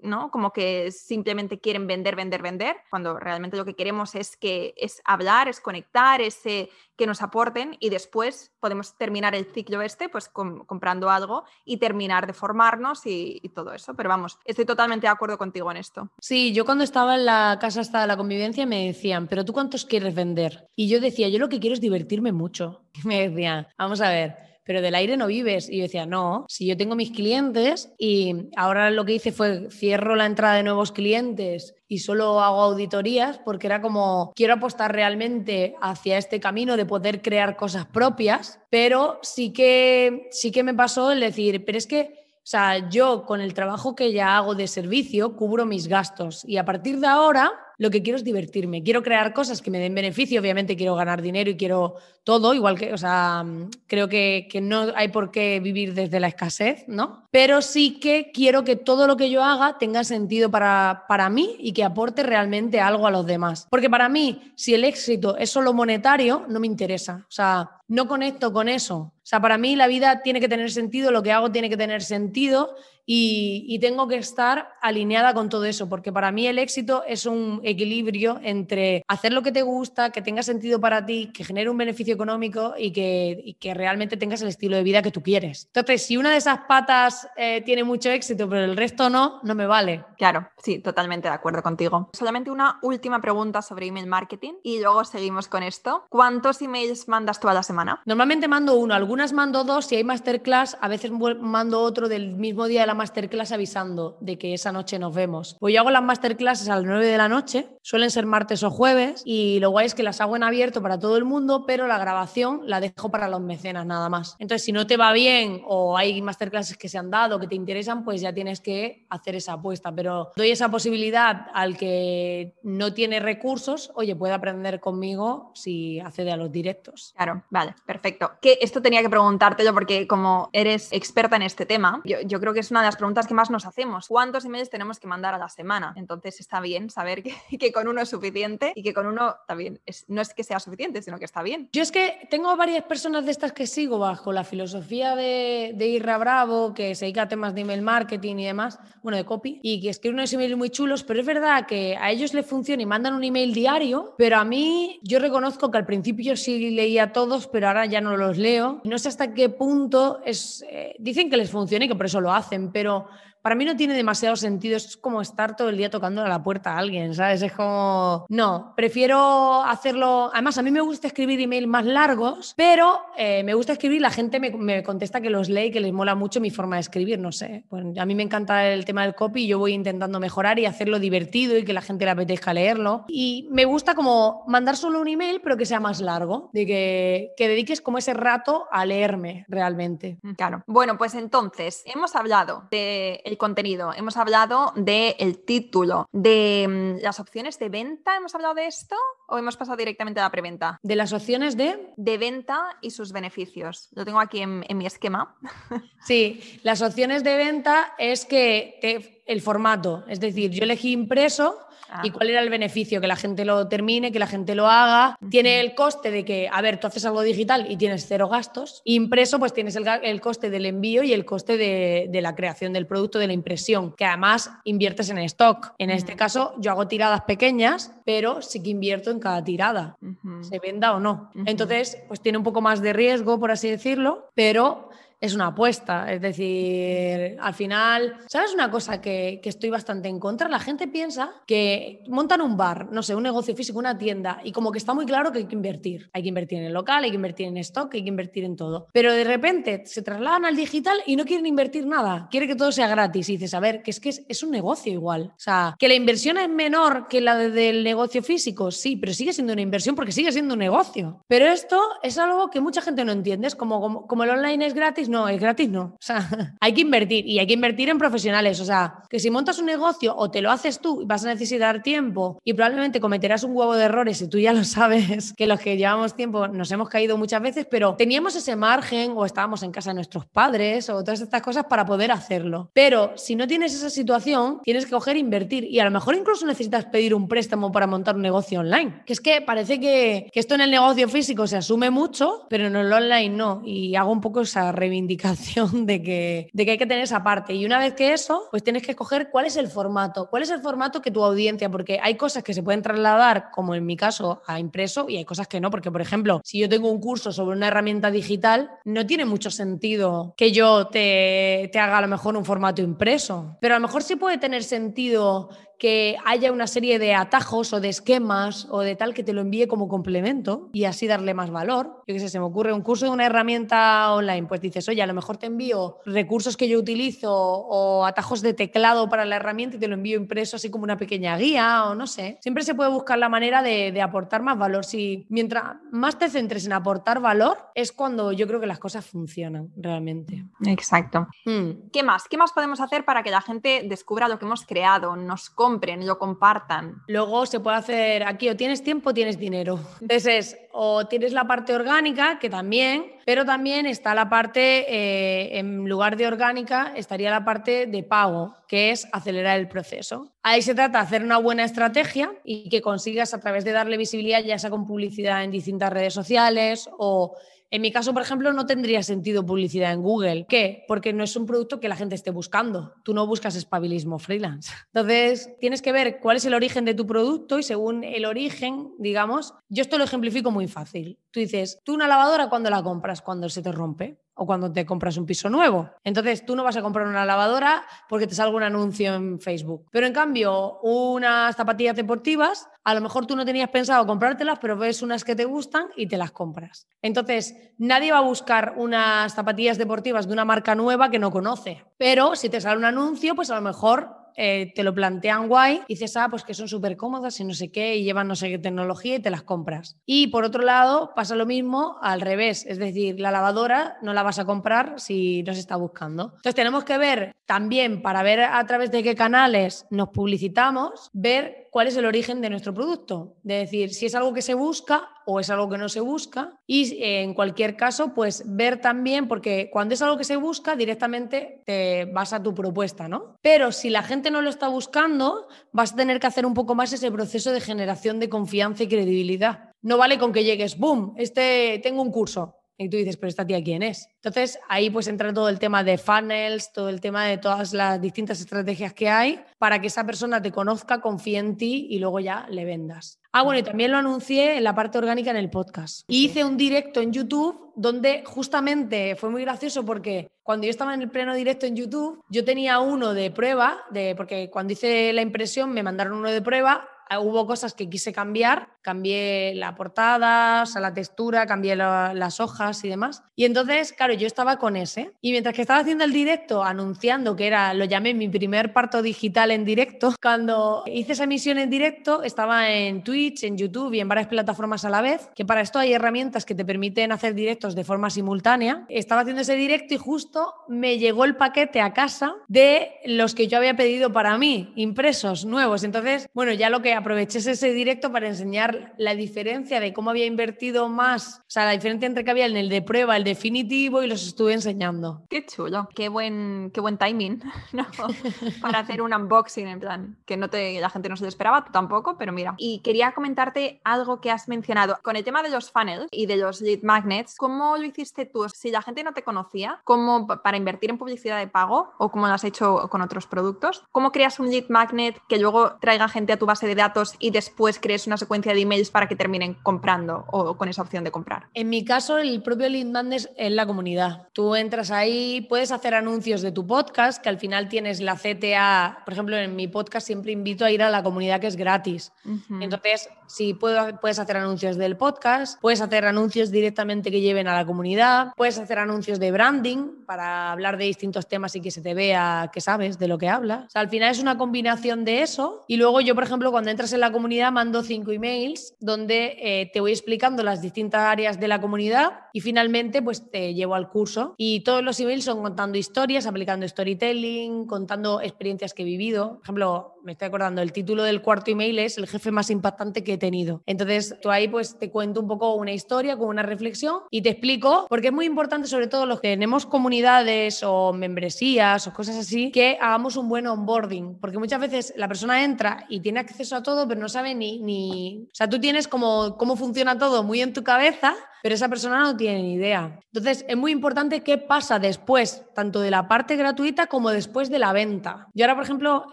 ¿no? Como que simplemente quieren vender, vender, vender, cuando realmente lo que queremos es que es hablar, es conectar, es eh, que nos aporten y después podemos terminar el ciclo este pues com comprando algo y terminar de formarnos y, todo eso. Pero vamos, estoy totalmente de acuerdo contigo en esto. Sí, yo cuando estaba en la casa hasta la convivencia me decían, pero tú cuántos quieres vender? Y yo decía, yo lo que quiero es divertirme mucho. Y [LAUGHS] me decían, vamos a ver, pero del aire no vives. Y yo decía, no, si yo tengo mis clientes y ahora lo que hice fue cierro la entrada de nuevos clientes y solo hago auditorías porque era como quiero apostar realmente hacia este camino de poder crear cosas propias, pero sí que sí que me pasó el decir, pero es que o sea, yo con el trabajo que ya hago de servicio cubro mis gastos y a partir de ahora lo que quiero es divertirme, quiero crear cosas que me den beneficio, obviamente quiero ganar dinero y quiero todo, igual que, o sea, creo que, que, no hay por qué vivir desde la escasez, ¿no? Pero sí que quiero que todo lo que yo haga tenga sentido para, para mí y que aporte realmente algo a los demás. Porque para mí, si el éxito es solo monetario, no me interesa, o sea, no conecto con eso. O sea, para mí la vida tiene que tener sentido, lo que hago tiene que tener sentido y, y tengo que estar alineada con todo eso, porque para mí el éxito es un equilibrio entre hacer lo que te gusta, que tenga sentido para ti, que genere un beneficio económico y que, que realmente tengas el estilo de vida que tú quieres. Entonces, si una de esas patas eh, tiene mucho éxito, pero el resto no, no me vale. Claro, sí, totalmente de acuerdo contigo. Solamente una última pregunta sobre email marketing y luego seguimos con esto. ¿Cuántos emails mandas tú a la semana? Normalmente mando uno, algunas mando dos, si hay masterclass, a veces mando otro del mismo día de la masterclass avisando de que esa noche nos vemos. Pues yo hago las masterclasses a las 9 de la noche, suelen ser martes o jueves, y lo guay es que las hago en abierto para todo el mundo, pero la grabación la dejo para los mecenas nada más. Entonces, si no te va bien o hay masterclasses que se han dado que te interesan, pues ya tienes que hacer esa apuesta. Pero doy esa posibilidad al que no tiene recursos, oye, puede aprender conmigo si accede a los directos. Claro, vale, perfecto. Que esto tenía que preguntártelo porque como eres experta en este tema, yo, creo que es una de las preguntas que más nos hacemos. ¿Cuántos emails tenemos que mandar a la semana? Entonces está bien saber que, [LAUGHS] que con uno es suficiente y que con uno también es, no es que sea suficiente, sino que está bien. Yo es que tengo varias personas de estas que sigo bajo la filosofía de, de Irra Bravo, que se dedica a temas de email marketing y demás, bueno, de copy, y que escribe unos emails muy chulos, pero es verdad que a ellos le funciona y mandan un email diario, pero a mí yo reconozco que al principio sí leía todos, pero ahora ya no los leo. No sé hasta qué punto es... Eh, dicen que les funciona y que por eso lo hacen, pero para mí no tiene demasiado sentido. Es como estar todo el día tocando a la puerta a alguien, ¿sabes? Es como, no, prefiero hacerlo. Además, a mí me gusta escribir emails más largos, pero eh, me gusta escribir, la gente me, contesta que los lee y que les mola mucho mi forma de escribir, no sé. a mí me encanta el tema del copy yo voy intentando mejorar y hacerlo divertido y que la gente le apetezca leerlo. Y me gusta como mandar solo un email, pero que sea más largo, de que, que dediques como ese rato a leerme realmente. Claro. Bueno, pues entonces, hemos hablado de contenido, hemos hablado del título, de mm, las opciones de venta, ¿hemos hablado de esto o hemos pasado directamente a la preventa? De las opciones de... De venta y sus beneficios. Lo tengo aquí en, mi esquema. [LAUGHS] Sí, las opciones de venta es que el formato, es decir, yo elegí impreso Ah. ¿Y cuál era el beneficio? Que la gente lo termine, que la gente lo haga. Tiene el coste de que, a ver, tú haces algo digital y tienes cero gastos. Impreso, pues tienes el, coste del envío y el coste de, la creación del producto, de la impresión, que además inviertes en stock. En este caso, yo hago tiradas pequeñas, pero sí que invierto en cada tirada, se venda o no. Entonces, pues tiene un poco más de riesgo, por así decirlo, pero es una apuesta. Es decir, al final, ¿sabes una cosa que, estoy bastante en contra? La gente piensa que montan un bar, no sé, un negocio físico, una tienda, y como que está muy claro que hay que invertir. Hay que invertir en el local, hay que invertir en stock, hay que invertir en todo. Pero de repente se trasladan al digital y no quieren invertir nada. Quiere que todo sea gratis. Y dices, a ver, que es que es, un negocio igual. O sea, que la inversión es menor que la del negocio físico, sí, pero sigue siendo una inversión porque sigue siendo un negocio. Pero esto es algo que mucha gente no entiende. Es como, como, como el online es gratis, no, es gratis no. O sea, [LAUGHS] hay que invertir y hay que invertir en profesionales. O sea, que si montas un negocio o te lo haces tú, vas a necesitar tiempo y probablemente cometerás un huevo de errores y tú ya lo sabes, [LAUGHS] que los que llevamos tiempo nos hemos caído muchas veces, pero teníamos ese margen o estábamos en casa de nuestros padres o todas estas cosas para poder hacerlo. Pero si no tienes esa situación, tienes que coger e invertir y a lo mejor incluso necesitas pedir un préstamo para montar un negocio online. Que es que parece que, que esto en el negocio físico se asume mucho, pero en el online no. Y hago un poco esa reivindicación indicación de que, de que hay que tener esa parte. Y una vez que eso, pues tienes que escoger cuál es el formato, cuál es el formato que tu audiencia, porque hay cosas que se pueden trasladar, como en mi caso, a impreso y hay cosas que no, porque por ejemplo, si yo tengo un curso sobre una herramienta digital, no tiene mucho sentido que yo te, te haga a lo mejor un formato impreso, pero a lo mejor sí puede tener sentido que haya una serie de atajos o de esquemas o de tal que te lo envíe como complemento y así darle más valor. Yo qué sé, se me ocurre un curso de una herramienta online, pues dices, oye, a lo mejor te envío recursos que yo utilizo o atajos de teclado para la herramienta y te lo envío impreso así como una pequeña guía o no sé. Siempre se puede buscar la manera de, aportar más valor. Si mientras más te centres en aportar valor, es cuando yo creo que las cosas funcionan realmente. Exacto. Hmm. ¿Qué más? ¿Qué más podemos hacer para que la gente descubra lo que hemos creado, nos compren, lo compartan. Luego se puede hacer aquí o tienes tiempo o tienes dinero. Entonces, o tienes la parte orgánica, que también, pero también está la parte, eh, en lugar de orgánica, estaría la parte de pago, que es acelerar el proceso. Ahí se trata de hacer una buena estrategia y que consigas a través de darle visibilidad, ya sea con publicidad en distintas redes sociales o En mi caso, por ejemplo, no tendría sentido publicidad en Google. ¿Qué? Porque no es un producto que la gente esté buscando. Tú no buscas espabilismo freelance. [LAUGHS] Entonces, tienes que ver cuál es el origen de tu producto y según el origen, digamos, yo esto lo ejemplifico muy fácil. Tú dices, tú una lavadora, ¿cuándo la compras? Cuando se te rompe o cuando te compras un piso nuevo. Entonces tú no vas a comprar una lavadora porque te salga un anuncio en Facebook. Pero en cambio, unas zapatillas deportivas, a lo mejor tú no tenías pensado comprártelas, pero ves unas que te gustan y te las compras. Entonces, nadie va a buscar unas zapatillas deportivas de una marca nueva que no conoce. Pero si te sale un anuncio, pues a lo mejor eh, te lo plantean guay, y dices, ah, pues que son súper cómodas y no sé qué, y llevan no sé qué tecnología y te las compras. Y por otro lado, pasa lo mismo al revés, es decir, la lavadora no la vas a comprar si no se está buscando. Entonces tenemos que ver también, para ver a través de qué canales nos publicitamos, ver cuál es el origen de nuestro producto. De decir, si es algo que se busca o es algo que no se busca. Y eh, en cualquier caso, pues ver también, porque cuando es algo que se busca, directamente te vas a tu propuesta, ¿no? Pero si la gente no lo está buscando, vas a tener que hacer un poco más ese proceso de generación de confianza y credibilidad. No vale con que llegues, boom, este tengo un curso. Y tú dices, pero esta tía quién es. Entonces ahí pues entra todo el tema de funnels, todo el tema de todas las distintas estrategias que hay para que esa persona te conozca, confíe en ti y luego ya le vendas. Ah, bueno, y también lo anuncié en la parte orgánica en el podcast. Y hice un directo en YouTube donde justamente fue muy gracioso porque cuando yo estaba en el pleno directo en YouTube, yo tenía uno de prueba, de, porque cuando hice la impresión me mandaron uno de prueba hubo cosas que quise cambiar, cambié la portada, o sea, la textura, cambié las hojas y demás. Y entonces, claro, yo estaba con ese. Y mientras que estaba haciendo el directo, anunciando que era, lo llamé mi primer parto digital en directo, [LAUGHS] cuando hice esa emisión en directo, estaba en Twitch, en YouTube y en varias plataformas a la vez, que para esto hay herramientas que te permiten hacer directos de forma simultánea. Estaba haciendo ese directo y justo me llegó el paquete a casa de los que yo había pedido para mí, impresos, nuevos. Entonces, bueno, ya lo que aproveché ese directo para enseñar la diferencia de cómo había invertido más, o sea, la diferencia entre que había en el de prueba, el definitivo y los estuve enseñando. Qué chulo, qué buen, qué buen timing [LAUGHS] para hacer un unboxing en plan, que no te, la gente no se lo esperaba, tú tampoco, pero mira. Y quería comentarte algo que has mencionado con el tema de los funnels y de los lead magnets, ¿cómo lo hiciste tú? Si la gente no te conocía, ¿cómo para invertir en publicidad de pago o cómo lo has hecho con otros productos? ¿Cómo creas un lead magnet que luego traiga gente a tu base de datos? y después crees una secuencia de emails para que terminen comprando o con esa opción de comprar? En mi caso, el propio lead magnet es la comunidad. Tú entras ahí, puedes hacer anuncios de tu podcast, que al final tienes la CTA. Por ejemplo, en mi podcast siempre invito a ir a la comunidad que es gratis. Entonces, si puedes hacer anuncios del podcast, puedes hacer anuncios directamente que lleven a la comunidad, puedes hacer anuncios de branding para hablar de distintos temas y que se te vea que sabes de lo que hablas. al final es una combinación de eso. Y luego yo, por ejemplo, cuando entras en la comunidad mando cinco emails donde eh, te voy explicando las distintas áreas de la comunidad y finalmente pues te llevo al curso. Y todos los emails son contando historias, aplicando storytelling, contando experiencias que he vivido. Por ejemplo, me estoy acordando, el título del cuarto email es el jefe más impactante que he tenido. Entonces, tú ahí pues te cuento un poco una historia con una reflexión y te explico, porque es muy importante, sobre todo los que tenemos comunidades o membresías o cosas así, que hagamos un buen onboarding, porque muchas veces la persona entra y tiene acceso a todo, pero no sabe ni, ni... o sea, tú tienes como cómo funciona todo muy en tu cabeza, pero esa persona no tiene ni idea. Entonces, es muy importante qué pasa después, tanto de la parte gratuita como después de la venta. Yo ahora, por ejemplo, [LAUGHS]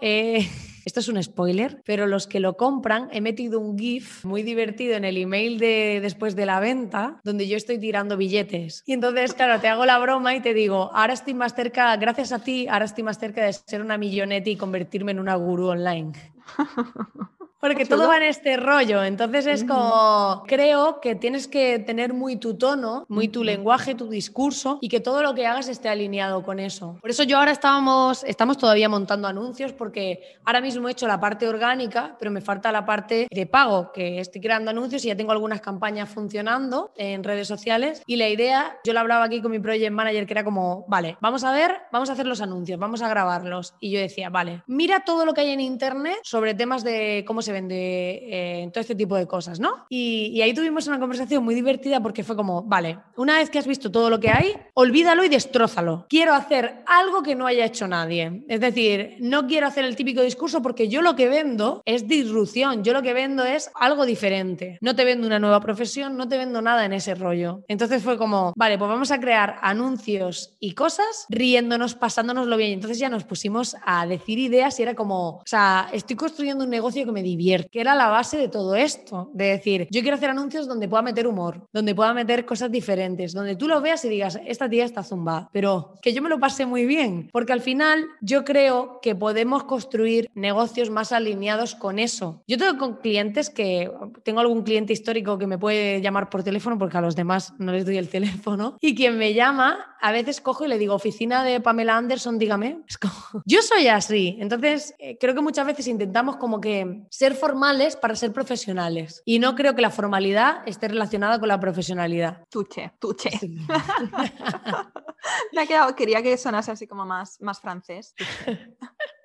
esto es un spoiler, pero los que lo compran, he metido un GIF muy divertido en el email de después de la venta, donde yo estoy tirando billetes. Y entonces, claro, te hago la broma y te digo, ahora estoy más cerca, gracias a ti, ahora estoy más cerca de ser una milloneta y convertirme en una gurú online. [LAUGHS] Porque todo va en este rollo, entonces es como, creo que tienes que tener muy tu tono, muy tu lenguaje, tu discurso y que todo lo que hagas esté alineado con eso. Por eso yo ahora estábamos, estamos todavía montando anuncios porque ahora mismo he hecho la parte orgánica, pero me falta la parte de pago, que estoy creando anuncios y ya tengo algunas campañas funcionando en redes sociales. Y la idea, yo la hablaba aquí con mi project manager que era como, vale, vamos a ver, vamos a hacer los anuncios, vamos a grabarlos. Y yo decía, vale, mira todo lo que hay en internet sobre temas de cómo se vende eh, todo este tipo de cosas, ¿no? Y, ahí tuvimos una conversación muy divertida porque fue como, vale, una vez que has visto todo lo que hay, olvídalo y destrózalo. Quiero hacer algo que no haya hecho nadie. Es decir, no quiero hacer el típico discurso porque yo lo que vendo es disrupción, yo lo que vendo es algo diferente. No te vendo una nueva profesión, no te vendo nada en ese rollo. Entonces fue como, vale, pues vamos a crear anuncios y cosas riéndonos, pasándonoslo bien. Entonces ya nos pusimos a decir ideas y era como, o sea, estoy construyendo un negocio que me que era la base de todo esto. De decir, yo quiero hacer anuncios donde pueda meter humor, donde pueda meter cosas diferentes, donde tú lo veas y digas, esta tía está zumba, pero que yo me lo pasé muy bien, porque al final yo creo que podemos construir negocios más alineados con eso. Yo tengo con clientes que, tengo algún cliente histórico que me puede llamar por teléfono porque a los demás no les doy el teléfono y quien me llama, a veces cojo y le digo, oficina de Pamela Anderson, dígame. [LAUGHS] yo soy así, entonces eh, creo que muchas veces intentamos como que ser formales para ser profesionales y no creo que la formalidad esté relacionada con la profesionalidad. Tuche, tuche. [LAUGHS] Me ha quedado, quería que sonase así como más, más francés. [LAUGHS]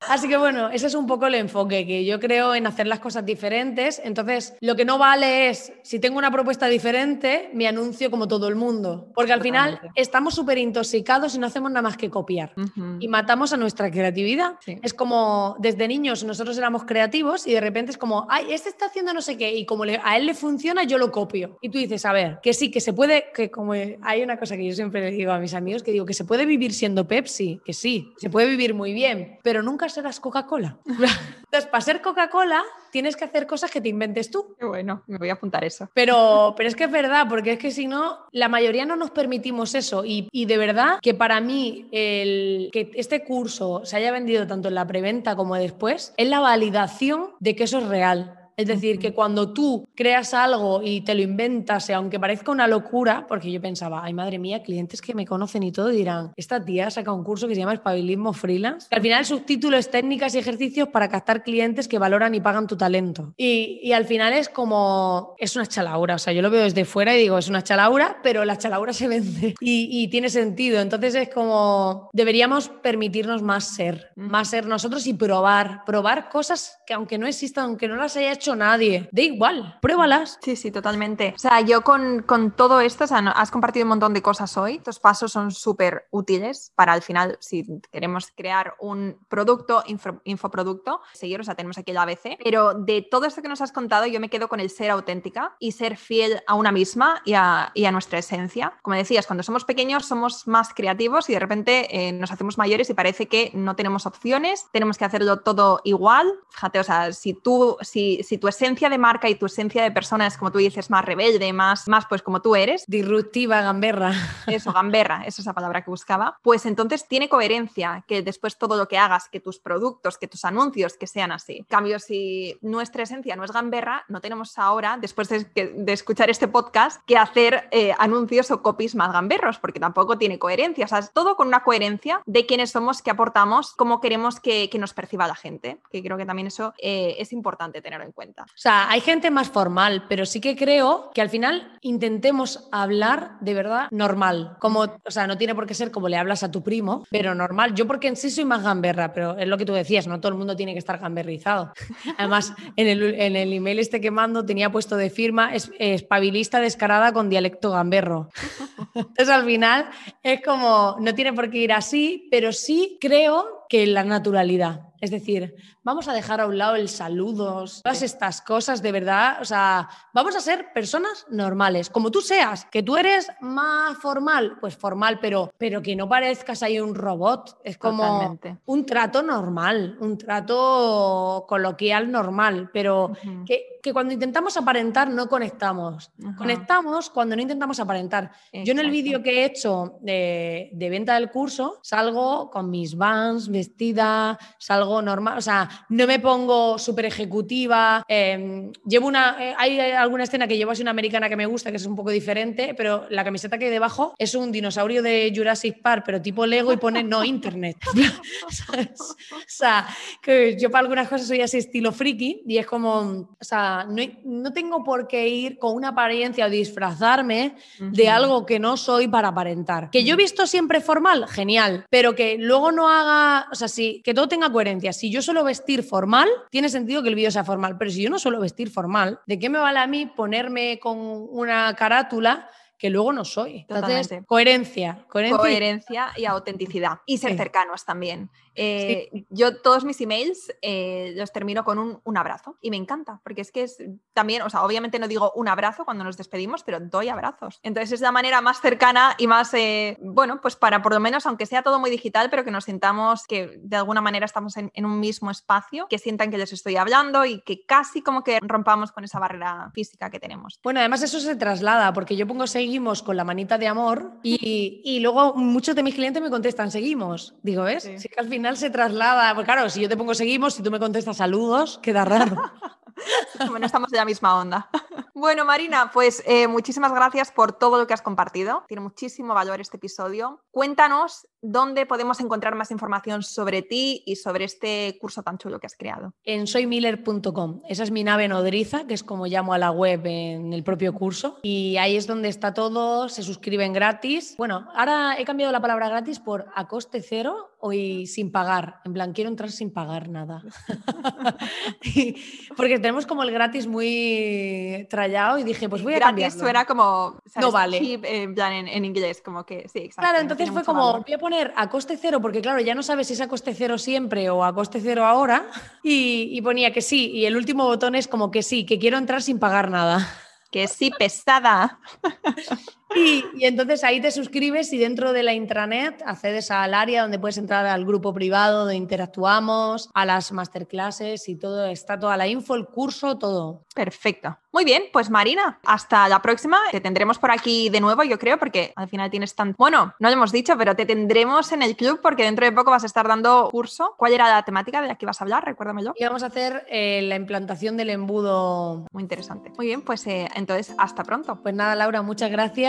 Así que bueno, ese es un poco el enfoque, que yo creo en hacer las cosas diferentes. Entonces, lo que no vale es, si tengo una propuesta diferente, me anuncio como todo el mundo. Porque al final estamos súper intoxicados y no hacemos nada más que copiar. Y matamos a nuestra creatividad. Es como, desde niños nosotros éramos creativos y de repente es como, ay, este está haciendo no sé qué y como a él le funciona, yo lo copio. Y tú dices, a ver, que sí, que se puede, que como hay una cosa que yo siempre le digo a mis amigos, que digo que se puede vivir siendo Pepsi, que sí, se puede vivir muy bien, pero nunca serás Coca-Cola. [LAUGHS] Entonces, para ser Coca-Cola tienes que hacer cosas que te inventes tú. Qué bueno, me voy a apuntar eso. Pero, pero es que es verdad, porque es que si no, la mayoría no nos permitimos eso. Y, y de verdad que para mí el que este curso se haya vendido tanto en la preventa como después es la validación de que eso es real. Es decir, que cuando tú creas algo y te lo inventas, aunque parezca una locura, porque yo pensaba, ay madre mía, clientes que me conocen y todo dirán, esta tía saca un curso que se llama Espabilismo Freelance, que al final el subtítulo es técnicas y ejercicios para captar clientes que valoran y pagan tu talento. Y, y al final es como, es una chalaura, o sea, yo lo veo desde fuera y digo, es una chalaura, pero la chalaura se vende [LAUGHS] y, y tiene sentido. Entonces es como, deberíamos permitirnos más ser, más ser nosotros y probar, probar cosas que aunque no existan, aunque no las haya hecho nadie. Da igual, pruébalas. Sí, sí, totalmente. O sea, yo con, con todo esto, o sea, has compartido un montón de cosas hoy. Estos pasos son súper útiles para al final, si queremos crear un producto, infoproducto, seguir, o sea, tenemos aquí el ABC. Pero de todo esto que nos has contado, yo me quedo con el ser auténtica y ser fiel a una misma y a, y a nuestra esencia. Como decías, cuando somos pequeños somos más creativos y de repente eh, nos hacemos mayores y parece que no tenemos opciones, tenemos que hacerlo todo igual. Fíjate, o sea, si tú, si tu esencia de marca y tu esencia de persona es, como tú dices, más rebelde, más, más pues como tú eres. Disruptiva, gamberra. Eso, gamberra, esa es la palabra que buscaba. Pues entonces tiene coherencia que después todo lo que hagas, que tus productos, que tus anuncios, que sean así. En cambio, si nuestra esencia no es gamberra, no tenemos ahora, después de, de escuchar este podcast, que hacer eh, anuncios o copies más gamberros, porque tampoco tiene coherencia. O sea, es todo con una coherencia de quiénes somos, qué aportamos, cómo queremos que, que nos perciba la gente. Que creo que también eso eh, es importante tenerlo en cuenta. O sea, hay gente más formal, pero sí que creo que al final intentemos hablar de verdad normal. Como, o sea, no tiene por qué ser como le hablas a tu primo, pero normal. Yo porque en sí soy más gamberra, pero es lo que tú decías, no todo el mundo tiene que estar gamberrizado. [LAUGHS] Además, en el, en el email este que mando tenía puesto de firma es, espabilista descarada con dialecto gamberro. [LAUGHS] Entonces al final es como, no tiene por qué ir así, pero sí creo que la naturalidad. Es decir, vamos a dejar a un lado el saludos, todas estas cosas de verdad. O sea, vamos a ser personas normales, como tú seas, que tú eres más formal, pues formal, pero, pero que no parezcas ahí un robot. Es como un trato normal, un trato coloquial normal, pero que, que, cuando intentamos aparentar no conectamos. Conectamos cuando no intentamos aparentar. Yo en el vídeo que he hecho de, de venta del curso salgo con mis vans, vestida, salgo normal, o sea, no me pongo súper ejecutiva. Em, llevo una, eh, hay alguna escena que llevo así una americana que me gusta, que es un poco diferente, pero la camiseta que hay debajo es un dinosaurio de Jurassic Park, pero tipo Lego y pone no internet. [LAUGHS] o sea, que yo para algunas cosas soy así estilo friki y es como, o sea, no, no tengo por qué ir con una apariencia o disfrazarme de algo que no soy para aparentar. Que yo he visto siempre formal, genial, pero que luego no haga o sea, sí, que todo tenga coherencia. Si yo suelo vestir formal, tiene sentido que el vídeo sea formal, pero si yo no suelo vestir formal, ¿de qué me vale a mí ponerme con una carátula que luego no soy. Entonces, coherencia, coherencia. Coherencia y autenticidad. Y ser cercanos también. Eh, yo todos mis emails eh, los termino con un, abrazo y me encanta, porque es que es también, o sea, obviamente no digo un abrazo cuando nos despedimos, pero doy abrazos. Entonces es la manera más cercana y más, eh, bueno, pues para por lo menos, aunque sea todo muy digital, pero que nos sintamos que de alguna manera estamos en, en un mismo espacio, que sientan que les estoy hablando y que casi como que rompamos con esa barrera física que tenemos. Bueno, además eso se traslada, porque yo pongo seguimos con la manita de amor y, y luego muchos de mis clientes me contestan seguimos. Digo, ¿ves? Sí. que al final se traslada. Pues claro, si yo te pongo seguimos, si tú me contestas saludos, queda raro. [LAUGHS] bueno, estamos en la misma onda. [LAUGHS] Bueno, Marina, pues eh, muchísimas gracias por todo lo que has compartido. Tiene muchísimo valor este episodio. Cuéntanos dónde podemos encontrar más información sobre ti y sobre este curso tan chulo que has creado. En soymiller.com. Esa es mi nave nodriza, que es como llamo a la web en el propio curso. Y ahí es donde está todo, se suscriben gratis. Bueno, ahora he cambiado la palabra gratis por a coste cero y sin pagar. En plan, quiero entrar sin pagar nada. [LAUGHS] Porque tenemos como el gratis muy trallado y dije, pues voy a cambiar. Gratis suena como. No vale. en plan, en, inglés, como que sí, exacto. Claro, entonces fue como, voy a poner a coste cero, porque claro, ya no sabes si es a coste cero siempre o a coste cero ahora. Y, y ponía que sí. Y el último botón es como que sí, que quiero entrar sin pagar nada. Que sí, pesada. Y, entonces ahí te suscribes y dentro de la intranet accedes al área donde puedes entrar al grupo privado donde interactuamos, a las masterclasses y todo, está toda la info, el curso, todo. Perfecto. Muy bien, pues Marina, hasta la próxima. Te tendremos por aquí de nuevo, yo creo, porque al final tienes tan... Bueno, no lo hemos dicho, pero te tendremos en el club porque dentro de poco vas a estar dando curso. ¿Cuál era la temática de la que ibas a hablar? Recuérdamelo. Y vamos a hacer eh, la implantación del embudo. Muy interesante. Muy bien, pues eh, entonces hasta pronto. Pues nada, Laura, muchas